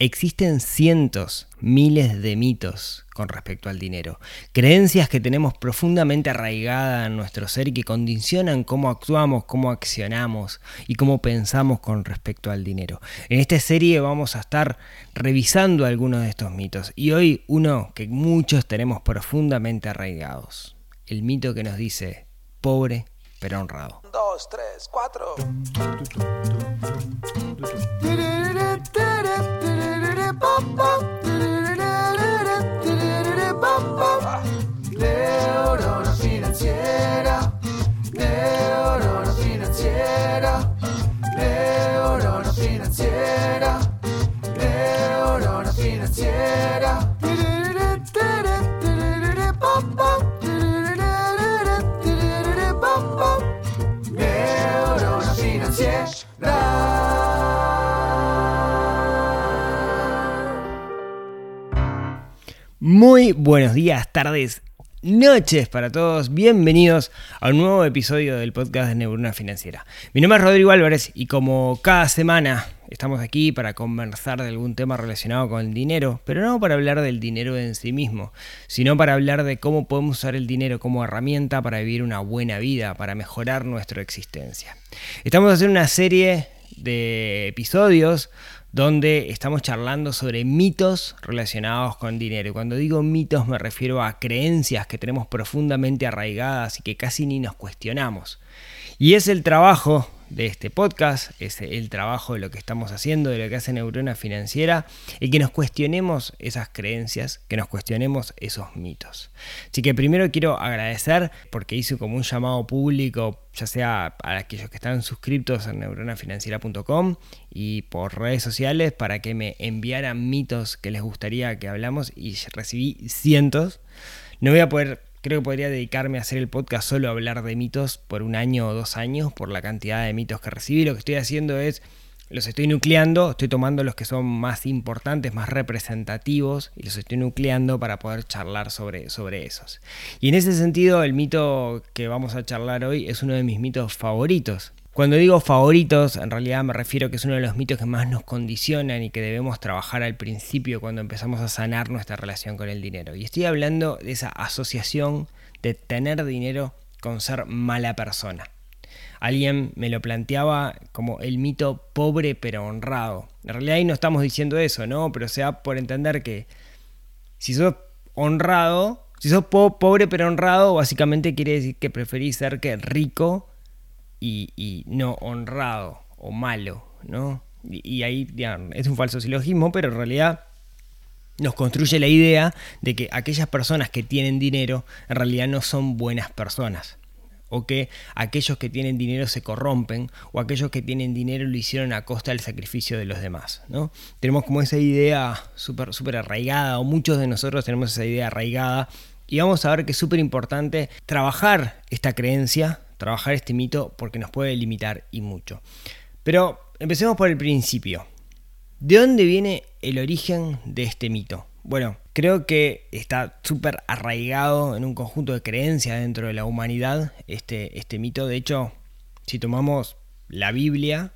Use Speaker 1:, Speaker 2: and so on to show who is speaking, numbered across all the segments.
Speaker 1: Existen cientos, miles de mitos con respecto al dinero, creencias que tenemos profundamente arraigadas en nuestro ser y que condicionan cómo actuamos, cómo accionamos y cómo pensamos con respecto al dinero. En esta serie vamos a estar revisando algunos de estos mitos y hoy uno que muchos tenemos profundamente arraigados, el mito que nos dice pobre pero honrado.
Speaker 2: Dos, tres, cuatro. Neurona financiera,
Speaker 1: Muy buenos días, tardes, noches para todos. Bienvenidos a un nuevo episodio del podcast de Neurona Financiera. Mi nombre es Rodrigo Álvarez y como cada semana estamos aquí para conversar de algún tema relacionado con el dinero, pero no para hablar del dinero en sí mismo, sino para hablar de cómo podemos usar el dinero como herramienta para vivir una buena vida, para mejorar nuestra existencia. Estamos haciendo una serie de episodios donde estamos charlando sobre mitos relacionados con dinero. Y cuando digo mitos me refiero a creencias que tenemos profundamente arraigadas y que casi ni nos cuestionamos. Y es el trabajo de este podcast, es el trabajo de lo que estamos haciendo, de lo que hace Neurona Financiera, y que nos cuestionemos esas creencias, que nos cuestionemos esos mitos. Así que primero quiero agradecer porque hice como un llamado público, ya sea a aquellos que están suscriptos a neuronafinanciera.com y por redes sociales para que me enviaran mitos que les gustaría que hablamos y recibí cientos. No voy a poder Creo que podría dedicarme a hacer el podcast solo a hablar de mitos por un año o dos años por la cantidad de mitos que recibí. Lo que estoy haciendo es, los estoy nucleando, estoy tomando los que son más importantes, más representativos y los estoy nucleando para poder charlar sobre, sobre esos. Y en ese sentido, el mito que vamos a charlar hoy es uno de mis mitos favoritos. Cuando digo favoritos, en realidad me refiero que es uno de los mitos que más nos condicionan y que debemos trabajar al principio cuando empezamos a sanar nuestra relación con el dinero. Y estoy hablando de esa asociación de tener dinero con ser mala persona. Alguien me lo planteaba como el mito pobre pero honrado. En realidad ahí no estamos diciendo eso, ¿no? Pero se da por entender que si sos honrado, si sos po pobre pero honrado, básicamente quiere decir que preferís ser que rico y, no honrado o malo, ¿no? Y, ahí es un falso silogismo, pero en realidad nos construye la idea de que aquellas personas que tienen dinero en realidad no son buenas personas. O que aquellos que tienen dinero se corrompen, o aquellos que tienen dinero lo hicieron a costa del sacrificio de los demás. ¿no? Tenemos como esa idea súper super arraigada, o muchos de nosotros tenemos esa idea arraigada, y vamos a ver que es súper importante trabajar esta creencia trabajar este mito porque nos puede limitar y mucho. Pero empecemos por el principio. ¿De dónde viene el origen de este mito? Bueno, creo que está súper arraigado en un conjunto de creencias dentro de la humanidad este, este mito. De hecho, si tomamos la Biblia,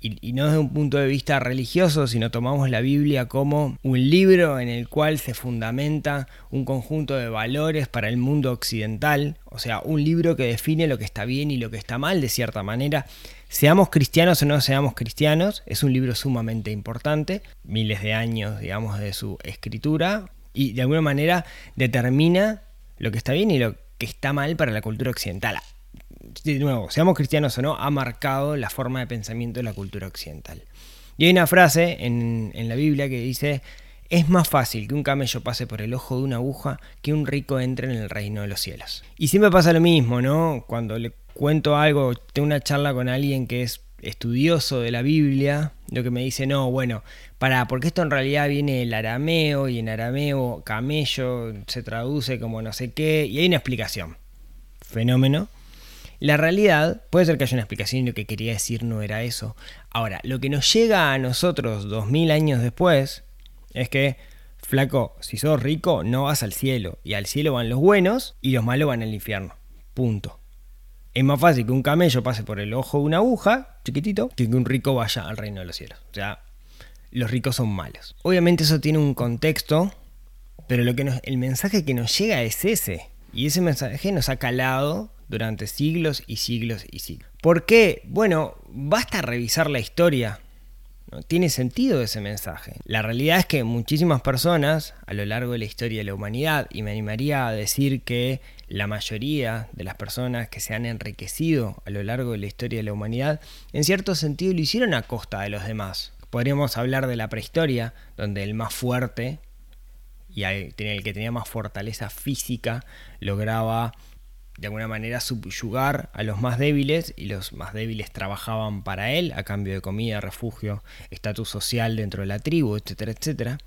Speaker 1: y, no desde un punto de vista religioso, sino tomamos la Biblia como un libro en el cual se fundamenta un conjunto de valores para el mundo occidental, o sea, un libro que define lo que está bien y lo que está mal de cierta manera. Seamos cristianos o no seamos cristianos, es un libro sumamente importante, miles de años, digamos, de su escritura, y de alguna manera determina lo que está bien y lo que está mal para la cultura occidental de nuevo, seamos cristianos o no, ha marcado la forma de pensamiento de la cultura occidental. Y hay una frase en, la Biblia que dice, es más fácil que un camello pase por el ojo de una aguja que un rico entre en el reino de los cielos. Y siempre pasa lo mismo, ¿no? Cuando le cuento algo, tengo una charla con alguien que es estudioso de la Biblia, lo que me dice, no, bueno, para, porque esto en realidad viene del arameo y en arameo camello se traduce como no sé qué, y hay una explicación. Fenómeno. La realidad, puede ser que haya una explicación y lo que quería decir no era eso. Ahora, lo que nos llega a nosotros dos mil años después es que, flaco, si sos rico no vas al cielo. Y al cielo van los buenos y los malos van al infierno. Punto. Es más fácil que un camello pase por el ojo de una aguja, chiquitito, que que un rico vaya al reino de los cielos. O sea, los ricos son malos. Obviamente eso tiene un contexto, pero lo que el mensaje que nos llega es ese. Y ese mensaje nos ha calado durante siglos y siglos y siglos. ¿Por qué? Bueno, basta revisar la historia. ¿no? Tiene sentido ese mensaje. La realidad es que muchísimas personas a lo largo de la historia de la humanidad, y me animaría a decir que la mayoría de las personas que se han enriquecido a lo largo de la historia de la humanidad, en cierto sentido lo hicieron a costa de los demás. Podríamos hablar de la prehistoria, donde el más fuerte y el que tenía más fortaleza física lograba de alguna manera subyugar a los más débiles y los más débiles trabajaban para él a cambio de comida, refugio, estatus social dentro de la tribu, etcétera, etcétera.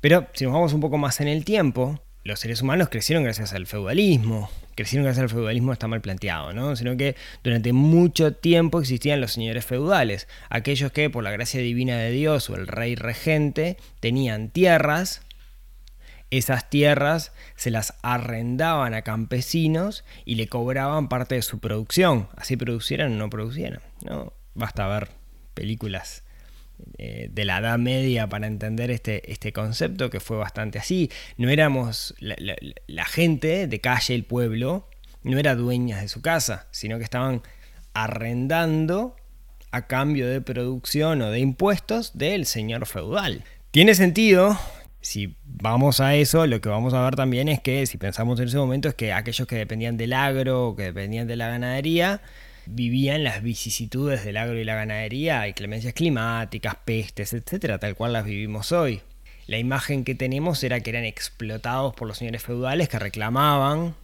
Speaker 1: Pero si nos vamos un poco más en el tiempo, los seres humanos crecieron gracias al feudalismo. Crecieron gracias al feudalismo está mal planteado, ¿no? Sino que durante mucho tiempo existían los señores feudales, aquellos que por la gracia divina de Dios o el rey regente tenían tierras esas tierras se las arrendaban a campesinos y le cobraban parte de su producción, así producieran o no producieran. ¿no? Basta ver películas eh, de la Edad Media para entender este, este concepto que fue bastante así. No éramos la, la- gente de calle, el pueblo, no era dueñas de su casa, sino que estaban arrendando a cambio de producción o de impuestos del señor feudal. Tiene sentido, si vamos a eso, lo que vamos a ver también es que si pensamos en ese momento es que aquellos que dependían del agro o que dependían de la ganadería, vivían las vicisitudes del agro y la ganadería, y clemencias climáticas, pestes, etcétera, tal cual las vivimos hoy. La imagen que tenemos era que eran explotados por los señores feudales que reclamaban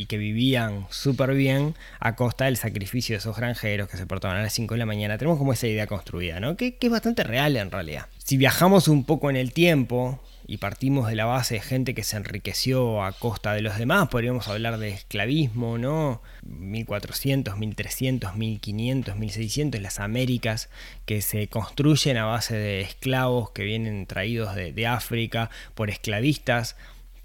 Speaker 1: y que vivían súper bien a costa del sacrificio de esos granjeros que se portaban a las 5 de la mañana. Tenemos como esa idea construida, ¿no? Que, es bastante real en realidad. Si viajamos un poco en el tiempo y partimos de la base de gente que se enriqueció a costa de los demás, podríamos hablar de esclavismo, ¿no? 1400, 1300, 1500, 1600, las Américas que se construyen a base de esclavos que vienen traídos de África por esclavistas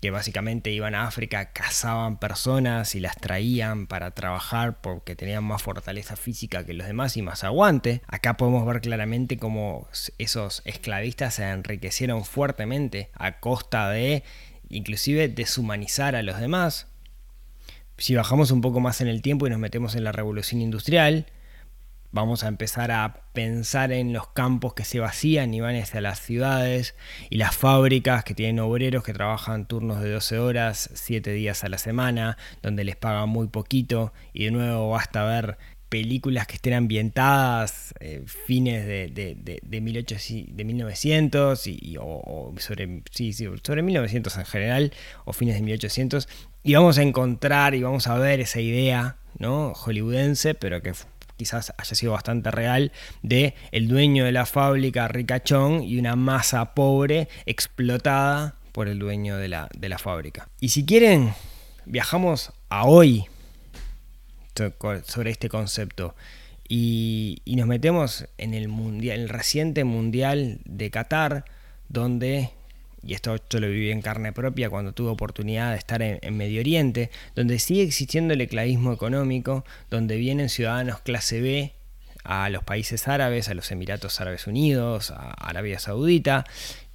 Speaker 1: que básicamente iban a África, cazaban personas y las traían para trabajar porque tenían más fortaleza física que los demás y más aguante. Acá podemos ver claramente cómo esos esclavistas se enriquecieron fuertemente a costa de inclusive deshumanizar a los demás. Si bajamos un poco más en el tiempo y nos metemos en la revolución industrial, vamos a empezar a pensar en los campos que se vacían y van hacia las ciudades y las fábricas que tienen obreros que trabajan turnos de 12 horas, 7 días a la semana, donde les pagan muy poquito y de nuevo basta ver películas que estén ambientadas eh, fines de, de, de, de, 1800, de 1900 y, y o, sobre, sí, sí, sobre 1900 en general o fines de 1800 y vamos a encontrar y vamos a ver esa idea ¿no? hollywoodense pero que quizás haya sido bastante real, de el dueño de la fábrica ricachón y una masa pobre explotada por el dueño de la, de la fábrica. Y si quieren, viajamos a hoy sobre este concepto y, y nos metemos en el, mundial, el reciente mundial de Qatar, donde y esto yo lo viví en carne propia cuando tuve oportunidad de estar en, Medio Oriente, donde sigue existiendo el esclavismo económico, donde vienen ciudadanos clase B a los países árabes, a los Emiratos Árabes Unidos, a Arabia Saudita,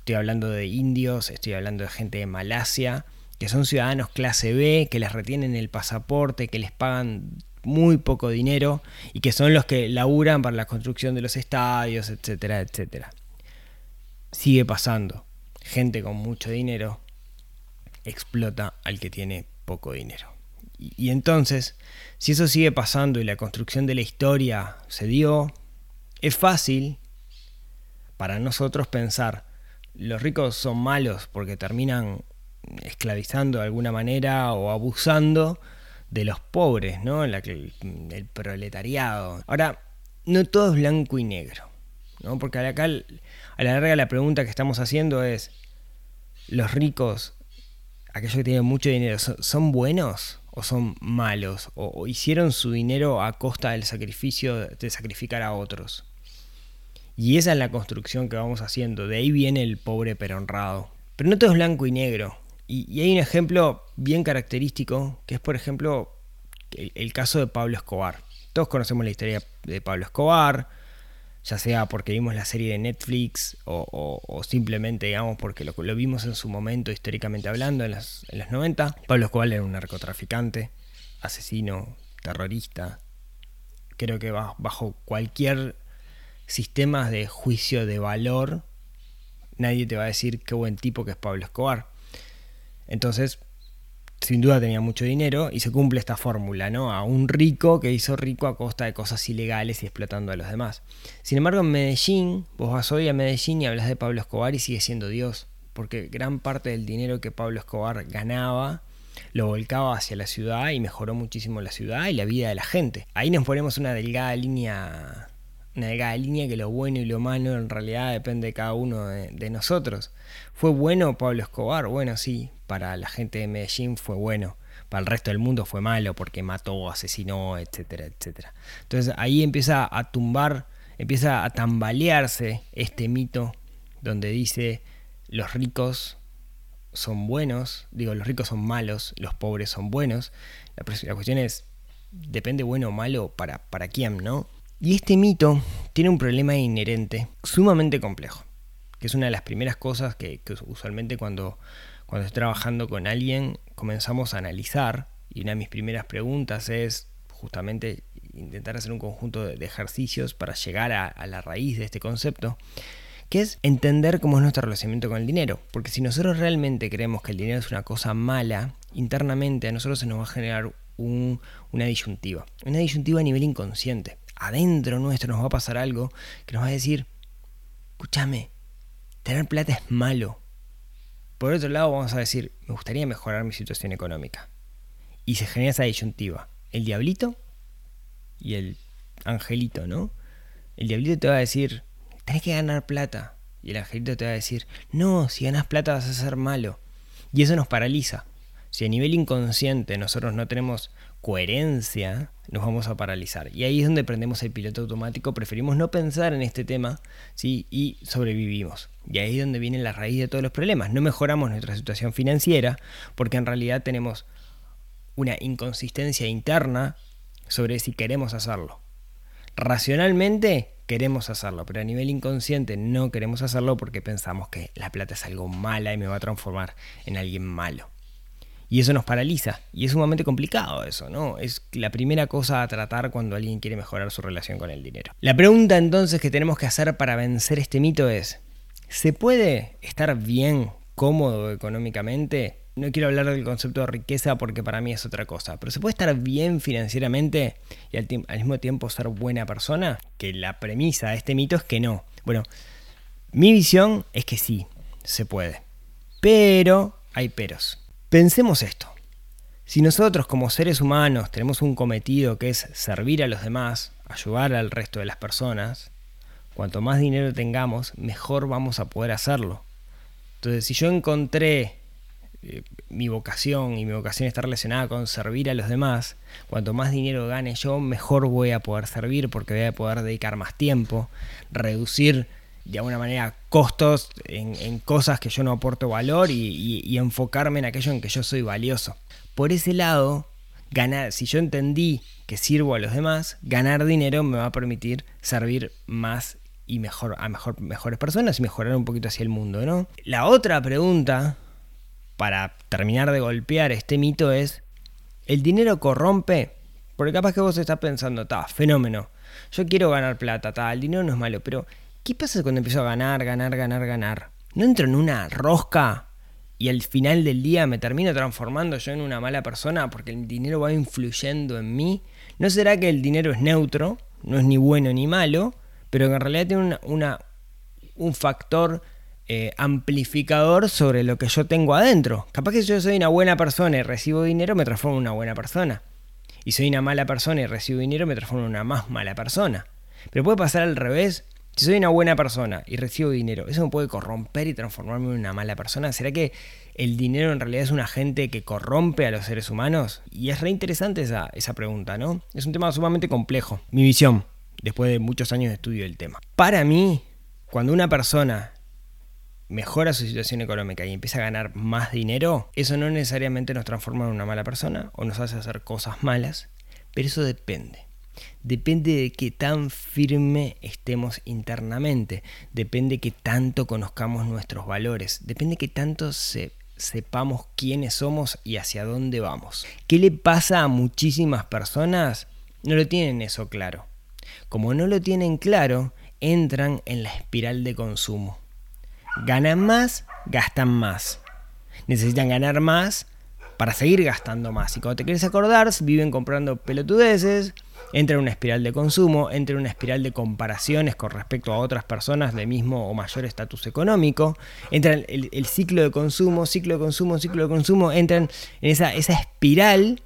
Speaker 1: estoy hablando de indios, estoy hablando de gente de Malasia, que son ciudadanos clase B, que les retienen el pasaporte, que les pagan muy poco dinero y que son los que laburan para la construcción de los estadios, etcétera, etcétera. Sigue pasando gente con mucho dinero explota al que tiene poco dinero. Y, entonces, si eso sigue pasando y la construcción de la historia se dio, es fácil para nosotros pensar, los ricos son malos porque terminan esclavizando de alguna manera o abusando de los pobres, ¿no? El proletariado. Ahora, no todo es blanco y negro, ¿no? Porque acá a la larga la pregunta que estamos haciendo es, ¿los ricos, aquellos que tienen mucho dinero, son, buenos o son malos? O, ¿O, hicieron su dinero a costa del sacrificio de sacrificar a otros? Y esa es la construcción que vamos haciendo, de ahí viene el pobre pero honrado. Pero no todo es blanco y negro. Y, hay un ejemplo bien característico, que es por ejemplo el caso de Pablo Escobar. Todos conocemos la historia de Pablo Escobar, ya sea porque vimos la serie de Netflix o, simplemente, digamos, porque lo, vimos en su momento históricamente hablando, en los, en los 90. Pablo Escobar era un narcotraficante, asesino, terrorista. Creo que ba- bajo cualquier sistema de juicio de valor, nadie te va a decir qué buen tipo que es Pablo Escobar. Entonces, sin duda tenía mucho dinero y se cumple esta fórmula, ¿no? A un rico que hizo rico a costa de cosas ilegales y explotando a los demás. Sin embargo, en Medellín, vos vas hoy a Medellín y hablas de Pablo Escobar y sigue siendo Dios, porque gran parte del dinero que Pablo Escobar ganaba lo volcaba hacia la ciudad y mejoró muchísimo la ciudad y la vida de la gente. Ahí nos ponemos una delgada línea una delgada línea que lo bueno y lo malo en realidad depende de cada uno de, de nosotros. ¿Fue bueno Pablo Escobar? Bueno, sí, para la gente de Medellín fue bueno. Para el resto del mundo fue malo porque mató, asesinó, etcétera, etcétera. Entonces ahí empieza a tumbar, empieza a tambalearse este mito donde dice los ricos son buenos, digo, los ricos son malos, los pobres son buenos. La, cuestión es, depende bueno o malo para, para quién, ¿no? Y este mito tiene un problema inherente sumamente complejo, que es una de las primeras cosas que usualmente cuando, cuando estoy trabajando con alguien comenzamos a analizar, y una de mis primeras preguntas es justamente intentar hacer un conjunto de, ejercicios para llegar a, la raíz de este concepto, que es entender cómo es nuestro relacionamiento con el dinero. Porque si nosotros realmente creemos que el dinero es una cosa mala, internamente a nosotros se nos va a generar un- una disyuntiva. Una disyuntiva a nivel inconsciente. Adentro nuestro nos va a pasar algo que nos va a decir, escúchame, tener plata es malo. Por otro lado vamos a decir, me gustaría mejorar mi situación económica. Y se genera esa disyuntiva. El diablito y el angelito, ¿no? El diablito te va a decir, tenés que ganar plata. Y el angelito te va a decir, no, si ganas plata vas a ser malo. Y eso nos paraliza. Si a nivel inconsciente nosotros no tenemos coherencia, nos vamos a paralizar. Y ahí es donde prendemos el piloto automático, preferimos no pensar en este tema ¿sí? y sobrevivimos. Y ahí es donde viene la raíz de todos los problemas. No mejoramos nuestra situación financiera porque en realidad tenemos una inconsistencia interna sobre si queremos hacerlo. Racionalmente queremos hacerlo, pero a nivel inconsciente no queremos hacerlo porque pensamos que la plata es algo mala y me va a transformar en alguien malo. Y eso nos paraliza. Y es sumamente complicado eso, ¿no? Es la primera cosa a tratar cuando alguien quiere mejorar su relación con el dinero. La pregunta entonces que tenemos que hacer para vencer este mito es, ¿se puede estar bien, cómodo económicamente? No quiero hablar del concepto de riqueza porque para mí es otra cosa, pero ¿se puede estar bien financieramente y al, al mismo tiempo ser buena persona? Que la premisa de este mito es que no. Bueno, mi visión es que sí, se puede. Pero hay peros. Pensemos esto. Si nosotros como seres humanos tenemos un cometido que es servir a los demás, ayudar al resto de las personas, cuanto más dinero tengamos, mejor vamos a poder hacerlo. Entonces, si yo encontré eh, mi vocación y mi vocación está relacionada con servir a los demás, cuanto más dinero gane yo, mejor voy a poder servir porque voy a poder dedicar más tiempo, reducir de alguna manera costos en, cosas que yo no aporto valor y, enfocarme en aquello en que yo soy valioso. Por ese lado, ganar, si yo entendí que sirvo a los demás, ganar dinero me va a permitir servir más y mejor a mejor, mejores personas y mejorar un poquito hacia el mundo, ¿no? La otra pregunta para terminar de golpear este mito es, ¿el dinero corrompe? Porque capaz que vos estás pensando, ta, fenómeno, yo quiero ganar plata, ta, el dinero no es malo, pero ¿qué pasa cuando empiezo a ganar, ganar, ganar, ganar? ¿No entro en una rosca y al final del día me termino transformando yo en una mala persona porque el dinero va influyendo en mí? ¿No será que el dinero es neutro, no es ni bueno ni malo, pero que en realidad tiene un factor eh, amplificador sobre lo que yo tengo adentro. Capaz que yo soy una buena persona y recibo dinero, me transformo en una buena persona. Y soy una mala persona y recibo dinero, me transformo en una más mala persona. Pero puede pasar al revés. Si soy una buena persona y recibo dinero, ¿eso me puede corromper y transformarme en una mala persona? ¿Será que el dinero en realidad es un agente que corrompe a los seres humanos? Y es re interesante esa, esa pregunta, ¿no? Es un tema sumamente complejo. Mi visión, después de muchos años de estudio del tema. Para mí, cuando una persona mejora su situación económica y empieza a ganar más dinero, eso no necesariamente nos transforma en una mala persona o nos hace hacer cosas malas, pero eso depende. Depende de qué tan firme estemos internamente, depende de qué tanto conozcamos nuestros valores, depende de qué tanto sepamos quiénes somos y hacia dónde vamos. ¿Qué le pasa a muchísimas personas? No lo tienen eso claro. Como no lo tienen claro, entran en la espiral de consumo. Ganan más, gastan más. Necesitan ganar más para seguir gastando más. Y cuando te quieres acordar, viven comprando pelotudeces, entra en una espiral de consumo, entra en una espiral de comparaciones con respecto a otras personas de mismo o mayor estatus económico, entra el, el, ciclo de consumo, ciclo de consumo, ciclo de consumo, entran en esa, espiral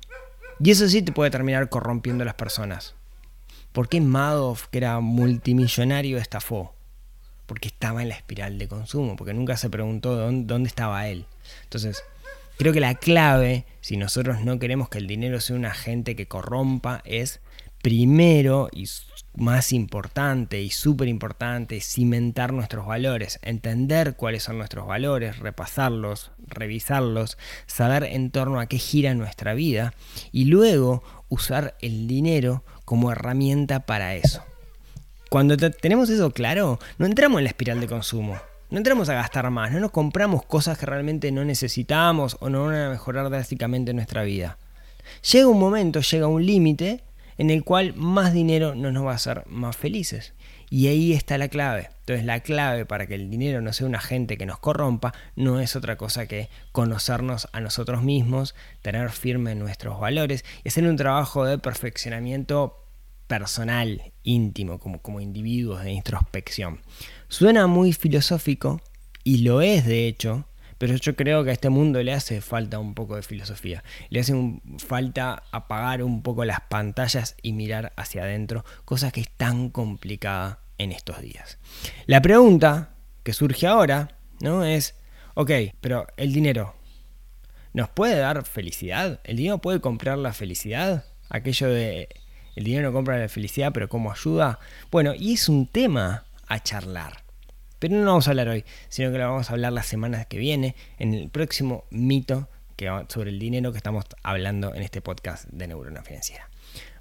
Speaker 1: y eso sí te puede terminar corrompiendo a las personas. ¿Por qué Madoff, que era multimillonario, estafó? Porque estaba en la espiral de consumo, porque nunca se preguntó dónde, dónde estaba él. Entonces, creo que la clave, si nosotros no queremos que el dinero sea un agente que corrompa, es primero y más importante y súper importante cimentar nuestros valores, entender cuáles son nuestros valores, repasarlos, revisarlos, saber en torno a qué gira nuestra vida y luego usar el dinero como herramienta para eso. Cuando tenemos eso claro, no entramos en la espiral de consumo. No entramos a gastar más, no nos compramos cosas que realmente no necesitamos o no van a mejorar drásticamente nuestra vida. Llega un momento, llega un límite en el cual más dinero no nos va a hacer más felices. Y ahí está la clave. Entonces la clave para que el dinero no sea un agente que nos corrompa no es otra cosa que conocernos a nosotros mismos, tener firme nuestros valores y hacer un trabajo de perfeccionamiento personal, íntimo, como, como individuos de introspección. Suena muy filosófico y lo es de hecho, pero yo creo que a este mundo le hace falta un poco de filosofía. Le hace falta apagar un poco las pantallas y mirar hacia adentro, cosa que es tan complicada en estos días. La pregunta que surge ahora, ¿no? Es, ok, pero el dinero, ¿nos puede dar felicidad? ¿El dinero puede comprar la felicidad? Aquello de, el dinero no compra la felicidad, pero ¿cómo ayuda? Bueno, y es un tema a charlar. Pero no lo vamos a hablar hoy, sino que lo vamos a hablar la semana que viene, en el próximo mito que sobre el dinero que estamos hablando en este podcast de Neurona Financiera.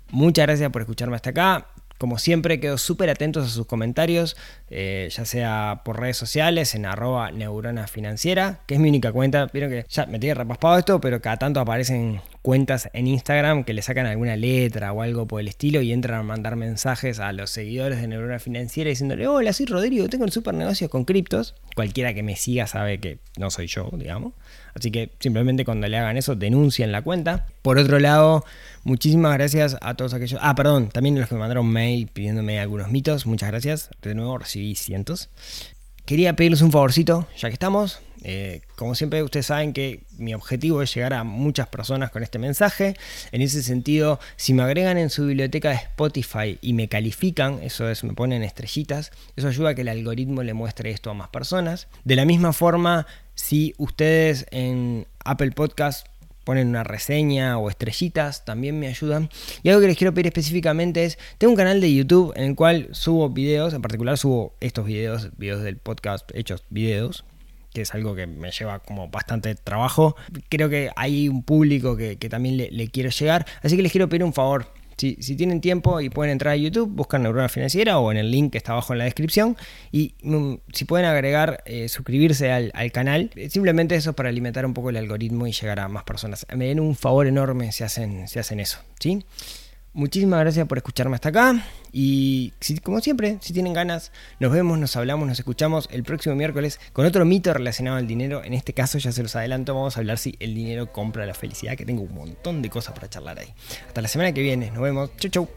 Speaker 1: Muchas gracias por escucharme hasta acá. Como siempre, quedo súper atentos a sus comentarios, eh, ya sea por redes sociales, en arroba neurona financiera, que es mi única cuenta. Vieron que ya me tiene repaspado esto, pero cada tanto aparecen cuentas en Instagram que le sacan alguna letra o algo por el estilo y entran a mandar mensajes a los seguidores de Neurona Financiera diciéndole, hola, soy Rodrigo, tengo el super negocio con criptos. Cualquiera que me siga sabe que no soy yo, digamos. Así que simplemente cuando le hagan eso, denuncien la cuenta. Por otro lado, muchísimas gracias a todos aquellos... Ah, perdón, también los que me mandaron mail pidiéndome algunos mitos. Muchas gracias. De nuevo recibí Quería pedirles un favorcito, ya que estamos. Eh, como siempre, ustedes saben que mi objetivo es llegar a muchas personas con este mensaje. En ese sentido, si me agregan en su biblioteca de Spotify y me califican, eso es, me ponen estrellitas, eso ayuda a que el algoritmo le muestre esto a más personas. De la misma forma, si ustedes en Apple Podcast ponen una reseña o estrellitas, también me ayudan. Y algo que les quiero pedir específicamente es, tengo un canal de YouTube en el cual subo videos, en particular subo estos videos, videos del podcast hechos videos, que es algo que me lleva como bastante trabajo. Creo que hay un público que, también le, quiero llegar, así que les quiero pedir un favor. Si, tienen tiempo y pueden entrar a YouTube, buscan Neurona Financiera o en el link que está abajo en la descripción. Y mm, si pueden agregar, eh, suscribirse al, al, canal, eh, simplemente eso para alimentar un poco el algoritmo y llegar a más personas. Me den un favor enorme si hacen, si hacen eso. ¿sí? Muchísimas gracias por escucharme hasta acá. Y como siempre, si tienen ganas, nos vemos, nos hablamos, nos escuchamos el próximo miércoles con otro mito relacionado al dinero. En este caso, ya se los adelanto, vamos a hablar si el dinero compra la felicidad, que tengo un montón de cosas para charlar ahí. Hasta la semana que viene, nos vemos. Chau, chau.